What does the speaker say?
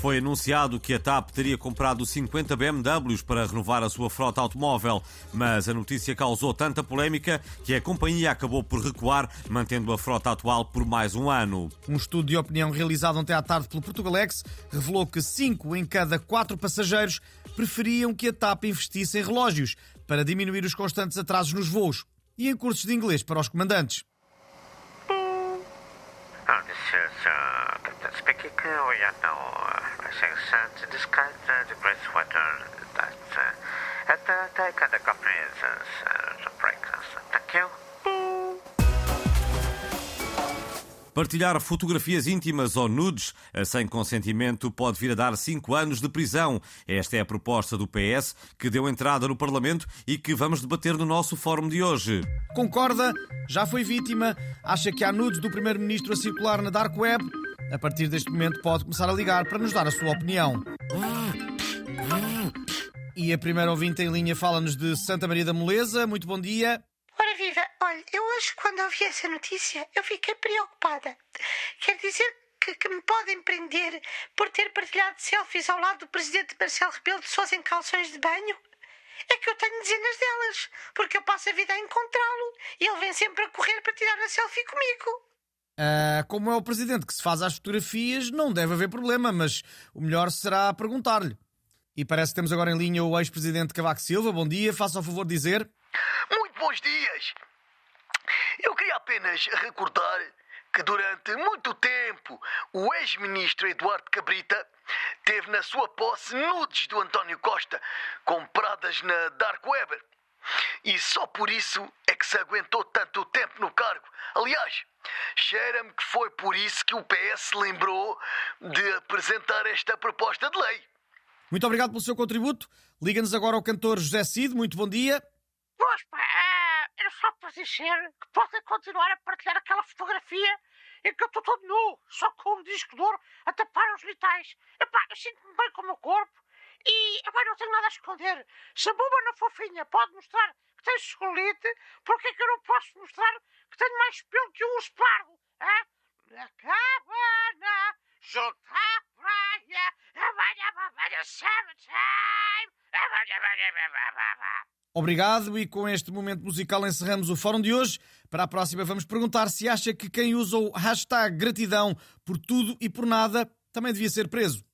Foi anunciado que a TAP teria comprado 50 BMWs para renovar a sua frota automóvel, mas a notícia causou tanta polémica que a companhia acabou por recuar, mantendo a frota atual por mais um ano. Um estudo de opinião realizado ontem à tarde pelo Portugalex revelou que 5 em cada 4 passageiros preferiam que a TAP investisse em relógios para diminuir os constantes atrasos nos voos e em cursos de inglês para os comandantes. Oh, this is uh, Uh, uh, sent to discuss uh, the great weather that uh, at the take the uh. Thank you. Partilhar fotografias íntimas ou nudes sem consentimento pode vir a dar cinco anos de prisão. Esta é a proposta do PS, que deu entrada no Parlamento e que vamos debater no nosso fórum de hoje. Concorda? Já foi vítima? Acha que há nudes do Primeiro-Ministro a circular na Dark Web? A partir deste momento pode começar a ligar para nos dar a sua opinião. E a primeira ouvinte em linha fala-nos de Santa Maria da Moleza. Muito bom dia. Ora viva, olha, eu hoje quando ouvi essa notícia eu fiquei preocupada. Quer dizer que, que me podem prender por ter partilhado selfies ao lado do presidente Marcelo Rebelo de Sousa em calções de banho? É que eu tenho dezenas delas, porque eu passo a vida a encontrá-lo e ele vem sempre a correr para tirar a selfie comigo. Ah, como é o presidente que se faz às fotografias, não deve haver problema, mas o melhor será perguntar-lhe. E parece que temos agora em linha o ex-presidente Cavaco Silva. Bom dia, faça o favor de dizer. Muito bons dias. Eu queria apenas recordar que durante muito tempo o ex-ministro Eduardo Cabrita teve na sua posse nudes do António Costa compradas na Dark Web. E só por isso é que se aguentou tanto tempo no cargo. Aliás, cheira-me que foi por isso que o PS se lembrou de apresentar esta proposta de lei. Muito obrigado pelo seu contributo. Liga-nos agora ao cantor José Cid. Muito bom dia. Pois pá, ah, era só para dizer que podem continuar a partilhar aquela fotografia em que eu estou todo nu, só com um disco de ouro a tapar os vitais. Epá, eu sinto-me bem com o meu corpo e agora não tenho nada a esconder. Se a buba na fofinha pode mostrar que tem celulite, por que é que eu não posso mostrar que tenho mais pelo que um urso pardo? hã? Na cabana, junto à praia. Obrigado e com este momento musical encerramos o fórum de hoje. Para a próxima vamos perguntar se acha que quem usa o hashtag gratidão por tudo e por nada também devia ser preso.